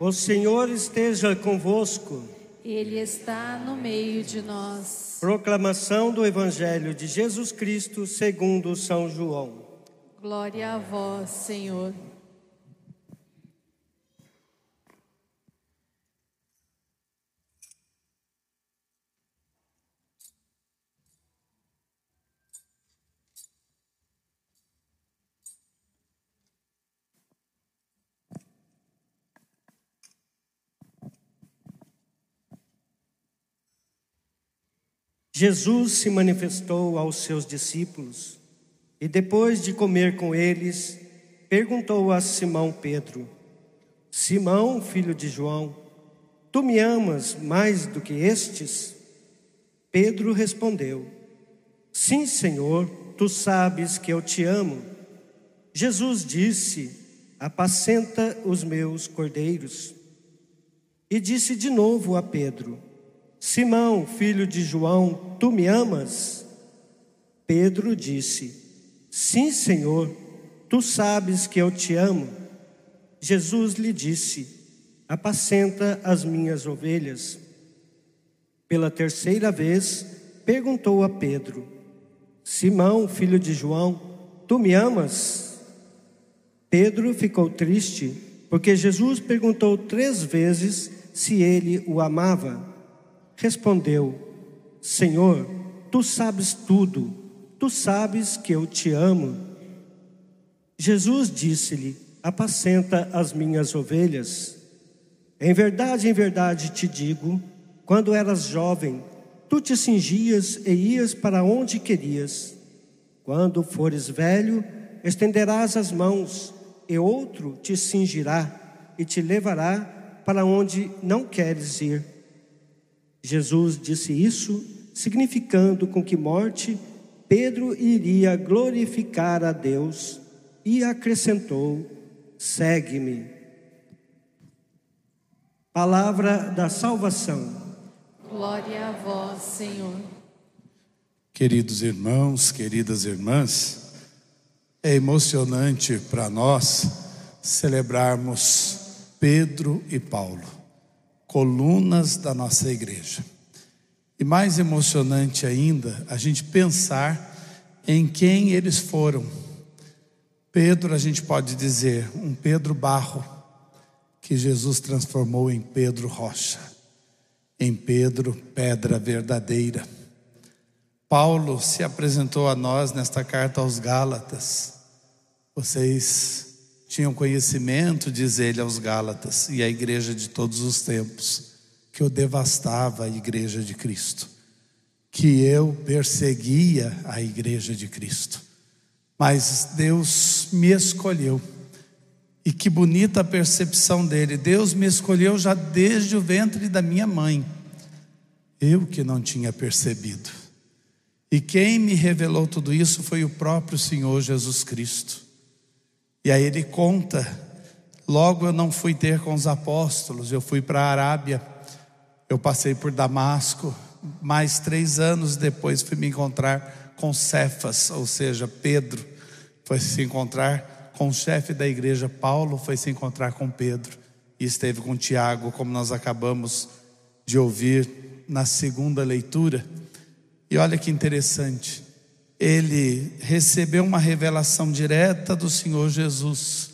O Senhor esteja convosco. Ele está no meio de nós. Proclamação do Evangelho de Jesus Cristo segundo São João. Glória a vós, Senhor. Jesus se manifestou aos seus discípulos e, depois de comer com eles, perguntou a Simão Pedro: Simão, filho de João, tu me amas mais do que estes? Pedro respondeu: Sim, Senhor, tu sabes que eu te amo. Jesus disse: Apacenta os meus cordeiros. E disse de novo a Pedro: Simão, filho de João, tu me amas? Pedro disse: Sim, Senhor, tu sabes que eu te amo. Jesus lhe disse: Apacenta as minhas ovelhas. Pela terceira vez, perguntou a Pedro: Simão, filho de João, tu me amas? Pedro ficou triste, porque Jesus perguntou três vezes se ele o amava. Respondeu: Senhor, tu sabes tudo, tu sabes que eu te amo. Jesus disse-lhe: Apacenta as minhas ovelhas. Em verdade, em verdade te digo: quando eras jovem, tu te cingias e ias para onde querias. Quando fores velho, estenderás as mãos, e outro te cingirá e te levará para onde não queres ir. Jesus disse isso, significando com que morte Pedro iria glorificar a Deus e acrescentou: segue-me. Palavra da salvação. Glória a vós, Senhor. Queridos irmãos, queridas irmãs, é emocionante para nós celebrarmos Pedro e Paulo, colunas da nossa igreja. E mais emocionante ainda, a gente pensar em quem eles foram. Pedro, a gente pode dizer, um Pedro barro, que Jesus transformou em Pedro rocha, em Pedro pedra verdadeira. Paulo se apresentou a nós nesta carta aos Gálatas. Vocês tinham conhecimento, diz ele aos Gálatas, e a igreja de todos os tempos, que eu devastava a igreja de Cristo, que eu perseguia a igreja de Cristo. Mas Deus me escolheu. E que bonita a percepção dele. Deus me escolheu já desde o ventre da minha mãe. Eu que não tinha percebido. E quem me revelou tudo isso foi o próprio Senhor Jesus Cristo. E aí ele conta: logo eu não fui ter com os apóstolos, eu fui para a Arábia, eu passei por Damasco, mais três anos depois fui me encontrar com Cefas, ou seja, Pedro, foi se encontrar com o chefe da igreja, Paulo, foi se encontrar com Pedro, e esteve com Tiago, como nós acabamos de ouvir na segunda leitura. E olha que interessante, ele recebeu uma revelação direta do Senhor Jesus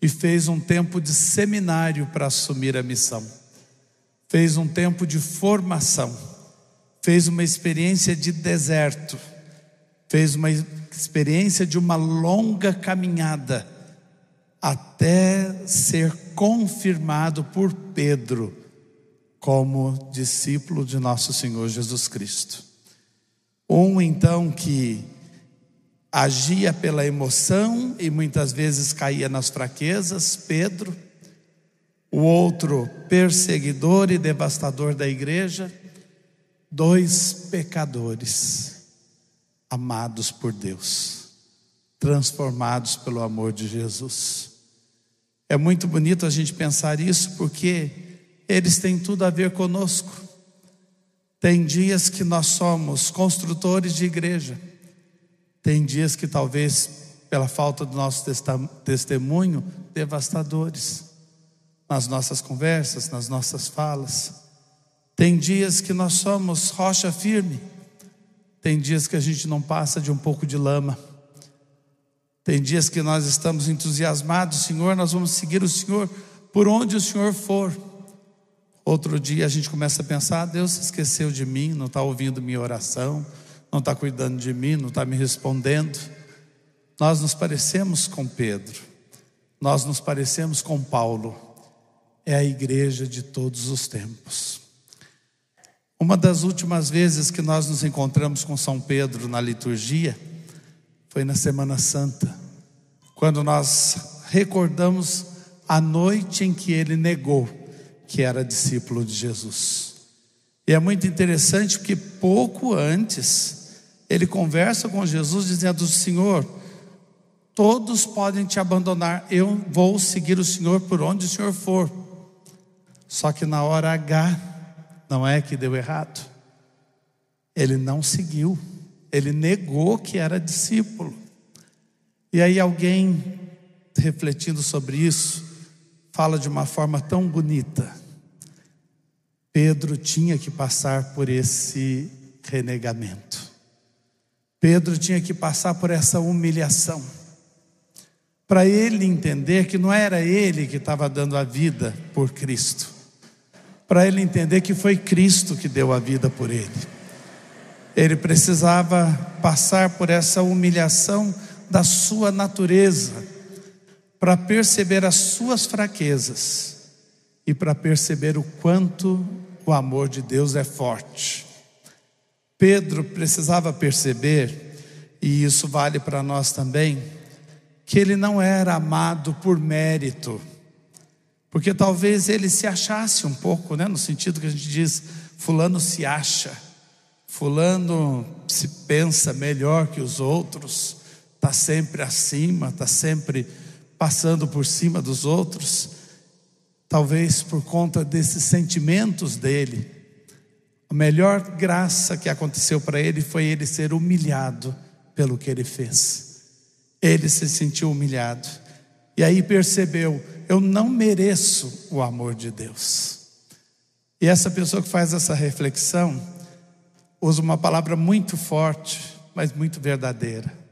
e fez um tempo de seminário para assumir a missão, fez um tempo de formação, fez uma experiência de deserto, fez uma experiência de uma longa caminhada até ser confirmado por Pedro como discípulo de nosso Senhor Jesus Cristo. Um então que agia pela emoção e muitas vezes caía nas fraquezas, Pedro. O outro perseguidor e devastador da igreja. Dois pecadores amados por Deus, transformados pelo amor de Jesus. É muito bonito a gente pensar isso porque eles têm tudo a ver conosco. Tem dias que nós somos construtores de igreja, tem dias que talvez, pela falta do nosso testemunho, devastadores. nas nossas conversas, nas nossas falas. Tem dias que nós somos rocha firme, tem dias que a gente não passa de um pouco de lama. Tem dias que nós estamos entusiasmados, Senhor, nós vamos seguir o Senhor por onde o Senhor for. Outro dia a gente começa a pensar: Deus se esqueceu de mim, não está ouvindo minha oração, não está cuidando de mim, não está me respondendo. Nós nos parecemos com Pedro, nós nos parecemos com Paulo, é a igreja de todos os tempos. Uma das últimas vezes que nós nos encontramos com São Pedro na liturgia foi na Semana Santa, quando nós recordamos a noite em que ele negou que era discípulo de Jesus. E é muito interessante porque pouco antes ele conversa com Jesus dizendo: Senhor, todos podem te abandonar, eu vou seguir o Senhor por onde o Senhor for. Só que na hora H, não é que deu errado. Ele não seguiu, ele negou que era discípulo. E aí alguém, refletindo sobre isso, fala de uma forma tão bonita. Pedro tinha que passar por esse renegamento. Pedro tinha que passar por essa humilhação. Para ele entender que não era ele que estava dando a vida por Cristo. Para ele entender que foi Cristo que deu a vida por ele. Ele precisava passar por essa humilhação da sua natureza para perceber as suas fraquezas e para perceber o quanto o amor de Deus é forte. Pedro precisava perceber, e isso vale para nós também, que ele não era amado por mérito, porque talvez ele se achasse um pouco, né, no sentido que a gente diz, Fulano se acha, Fulano se pensa melhor que os outros, está sempre acima, está sempre passando por cima dos outros, talvez por conta desses sentimentos dele. A melhor graça que aconteceu para ele foi ele ser humilhado pelo que ele fez. Ele se sentiu humilhado. E aí percebeu: eu não mereço o amor de Deus. E essa pessoa que faz essa reflexão usa uma palavra muito forte, mas muito verdadeira.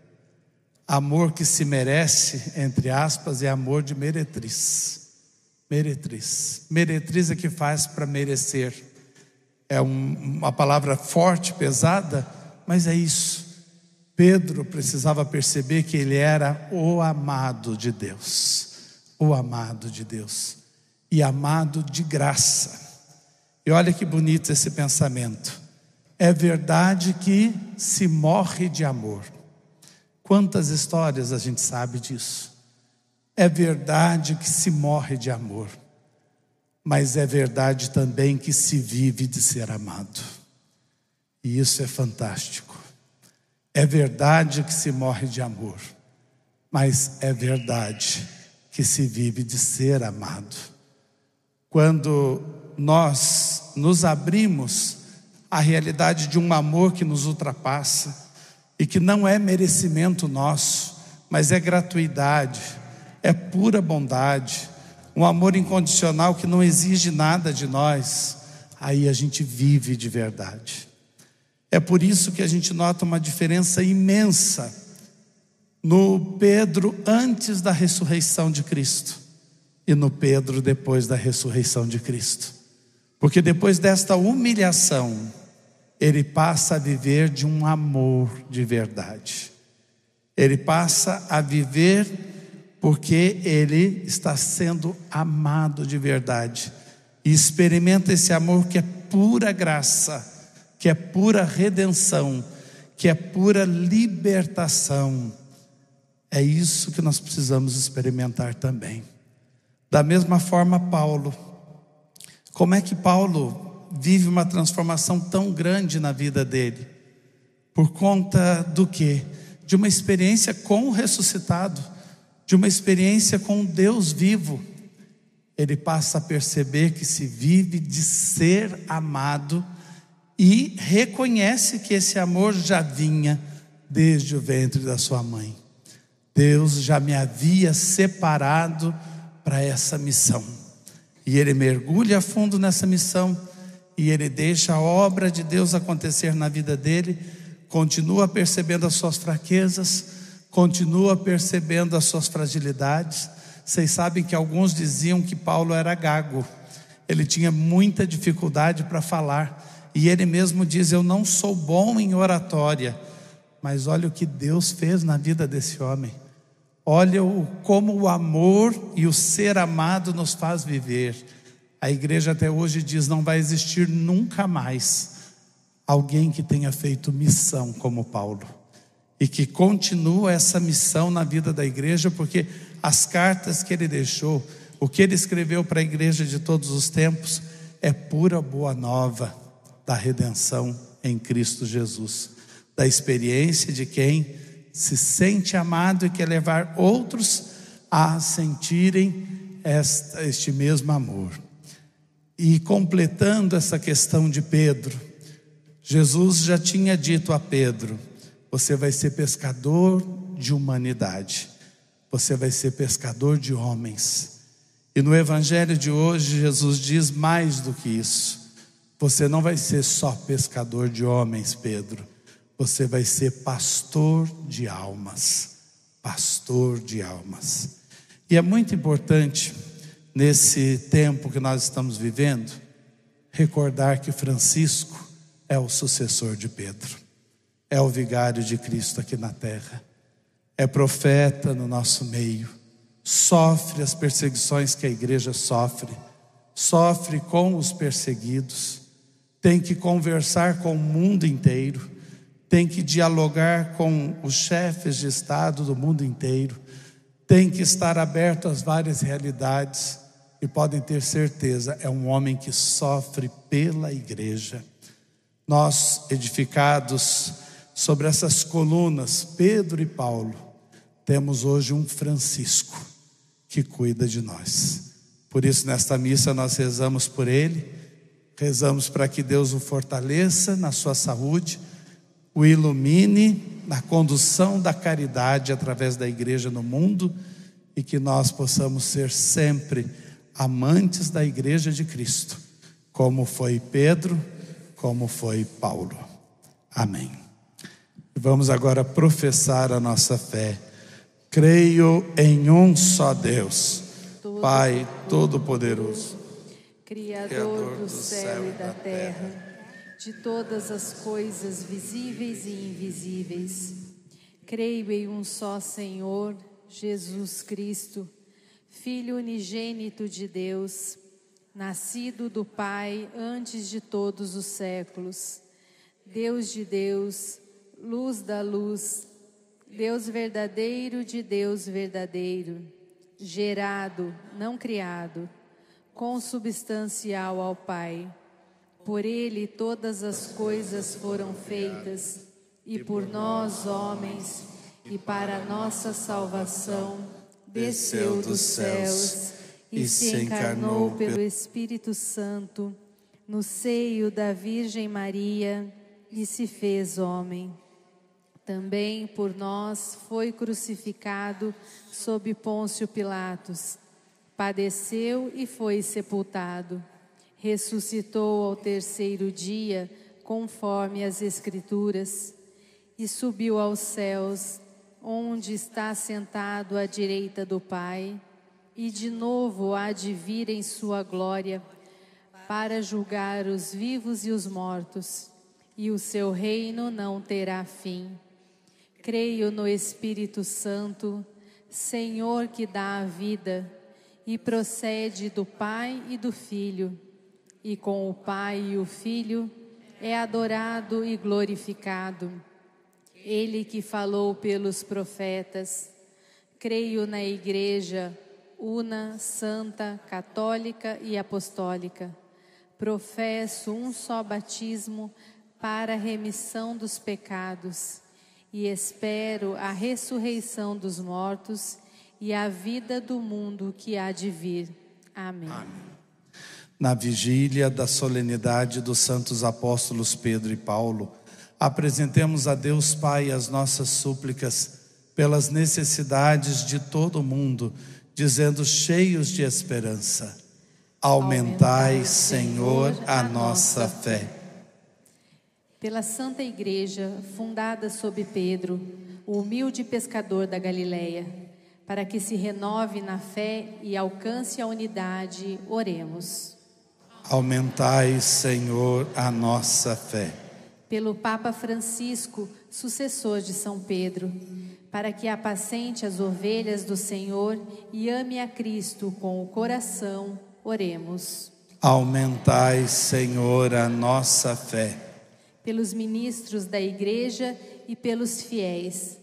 Amor que se merece, entre aspas, é amor de meretriz. Meretriz. Meretriz é que faz para merecer. É um, uma palavra forte, pesada, mas é isso. Pedro precisava perceber que ele era o amado de Deus. O amado de Deus. E amado de graça. E olha que bonito esse pensamento. É verdade que se morre de amor. Quantas histórias a gente sabe disso? É verdade que se morre de amor, mas é verdade também que se vive de ser amado. E isso é fantástico. É verdade que se morre de amor, mas é verdade que se vive de ser amado. Quando nós nos abrimos à realidade de um amor que nos ultrapassa, e que não é merecimento nosso, mas é gratuidade, é pura bondade, um amor incondicional que não exige nada de nós, aí a gente vive de verdade. É por isso que a gente nota uma diferença imensa no Pedro antes da ressurreição de Cristo e no Pedro depois da ressurreição de Cristo. Porque depois desta humilhação, ele passa a viver de um amor de verdade. Ele passa a viver porque ele está sendo amado de verdade. E experimenta esse amor que é pura graça, que é pura redenção, que é pura libertação. É isso que nós precisamos experimentar também. Da mesma forma, Paulo. Como é que Paulo vive uma transformação tão grande na vida dele. Por conta do que? De uma experiência com o ressuscitado, de uma experiência com Deus vivo. Ele passa a perceber que se vive de ser amado e reconhece que esse amor já vinha desde o ventre da sua mãe. Deus já me havia separado para essa missão. E ele mergulha a fundo nessa missão e ele deixa a obra de Deus acontecer na vida dele, continua percebendo as suas fraquezas, continua percebendo as suas fragilidades. Vocês sabem que alguns diziam que Paulo era gago, ele tinha muita dificuldade para falar, e ele mesmo diz: Eu não sou bom em oratória, mas olha o que Deus fez na vida desse homem. Olha o, como o amor e o ser amado nos faz viver. A igreja até hoje diz: não vai existir nunca mais alguém que tenha feito missão como Paulo e que continua essa missão na vida da igreja, porque as cartas que ele deixou, o que ele escreveu para a igreja de todos os tempos, é pura boa nova da redenção em Cristo Jesus, da experiência de quem se sente amado e quer levar outros a sentirem este mesmo amor. E completando essa questão de Pedro, Jesus já tinha dito a Pedro: você vai ser pescador de humanidade, você vai ser pescador de homens. E no Evangelho de hoje, Jesus diz mais do que isso: você não vai ser só pescador de homens, Pedro, você vai ser pastor de almas. Pastor de almas. E é muito importante, nesse tempo que nós estamos vivendo, recordar que Francisco é o sucessor de Pedro, é o vigário de Cristo aqui na terra, é profeta no nosso meio, sofre as perseguições que a igreja sofre, sofre com os perseguidos, tem que conversar com o mundo inteiro tem que dialogar com os chefes de Estado do mundo inteiro, tem que estar aberto às várias realidades e podem ter certeza, é um homem que sofre pela igreja. Nós, edificados sobre essas colunas, Pedro e Paulo, temos hoje um Francisco que cuida de nós. Por isso, nesta missa, nós rezamos por ele, rezamos para que Deus o fortaleça na sua saúde o ilumine na condução da caridade através da igreja no mundo e que nós possamos ser sempre amantes da igreja de Cristo, como foi Pedro, como foi Paulo. Amém. Vamos agora professar a nossa fé. Creio em um só Deus, Pai Todo-Poderoso, Criador do céu e da terra de todas as coisas visíveis e invisíveis. Creio em um só Senhor, Jesus Cristo, Filho unigênito de Deus, nascido do Pai antes de todos os séculos, Deus de Deus, luz da luz, Deus verdadeiro de Deus verdadeiro, gerado, não criado, consubstancial ao Pai. Por ele todas as coisas foram feitas, e por nós, homens, e para nossa salvação, desceu dos céus e se encarnou pelo Espírito Santo no seio da Virgem Maria e se fez homem. Também por nós foi crucificado sob Pôncio Pilatos, padeceu e foi sepultado ressuscitou ao terceiro dia, conforme as Escrituras, e subiu aos céus, onde está sentado à direita do Pai, e de novo há de vir em sua glória, para julgar os vivos e os mortos, e o seu reino não terá fim. Creio no Espírito Santo, Senhor que dá a vida, e procede do Pai e do Filho e com o Pai e o Filho é adorado e glorificado. Ele que falou pelos profetas, creio na Igreja una, santa, católica e apostólica. Professo um só batismo para a remissão dos pecados e espero a ressurreição dos mortos e a vida do mundo que há de vir. Amém. Amém na vigília da solenidade dos santos apóstolos Pedro e Paulo, apresentemos a Deus Pai as nossas súplicas pelas necessidades de todo o mundo, dizendo cheios de esperança: Aumentai, Senhor, a nossa fé. Pela Santa Igreja, fundada sob Pedro, o humilde pescador da Galileia, para que se renove na fé e alcance a unidade, oremos. Aumentai, Senhor, a nossa fé. Pelo Papa Francisco, sucessor de São Pedro, para que apacente as ovelhas do Senhor e ame a Cristo com o coração, oremos. Aumentai, Senhor, a nossa fé. Pelos ministros da Igreja e pelos fiéis,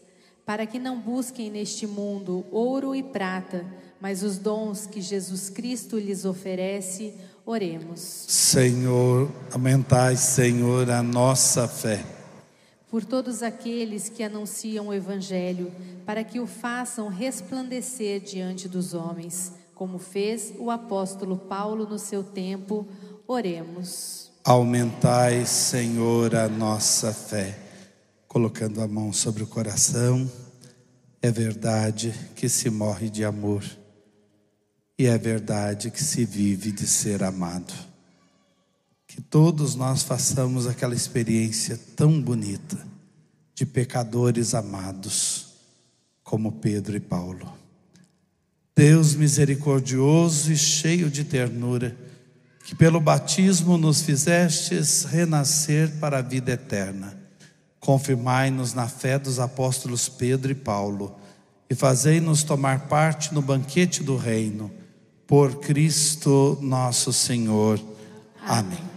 para que não busquem neste mundo ouro e prata, mas os dons que Jesus Cristo lhes oferece, oremos. Senhor, aumentai, Senhor, a nossa fé por todos aqueles que anunciam o Evangelho, para que o façam resplandecer diante dos homens, como fez o apóstolo Paulo no seu tempo, oremos. Aumentai, Senhor, a nossa fé. Colocando a mão sobre o coração, é verdade que se morre de amor, e é verdade que se vive de ser amado que todos nós façamos aquela experiência tão bonita de pecadores amados, como Pedro e Paulo. Deus misericordioso e cheio de ternura, que pelo batismo nos fizestes renascer para a vida eterna, confirmai-nos na fé dos apóstolos Pedro e Paulo e fazei-nos tomar parte no banquete do reino, por Cristo nosso Senhor. Amém.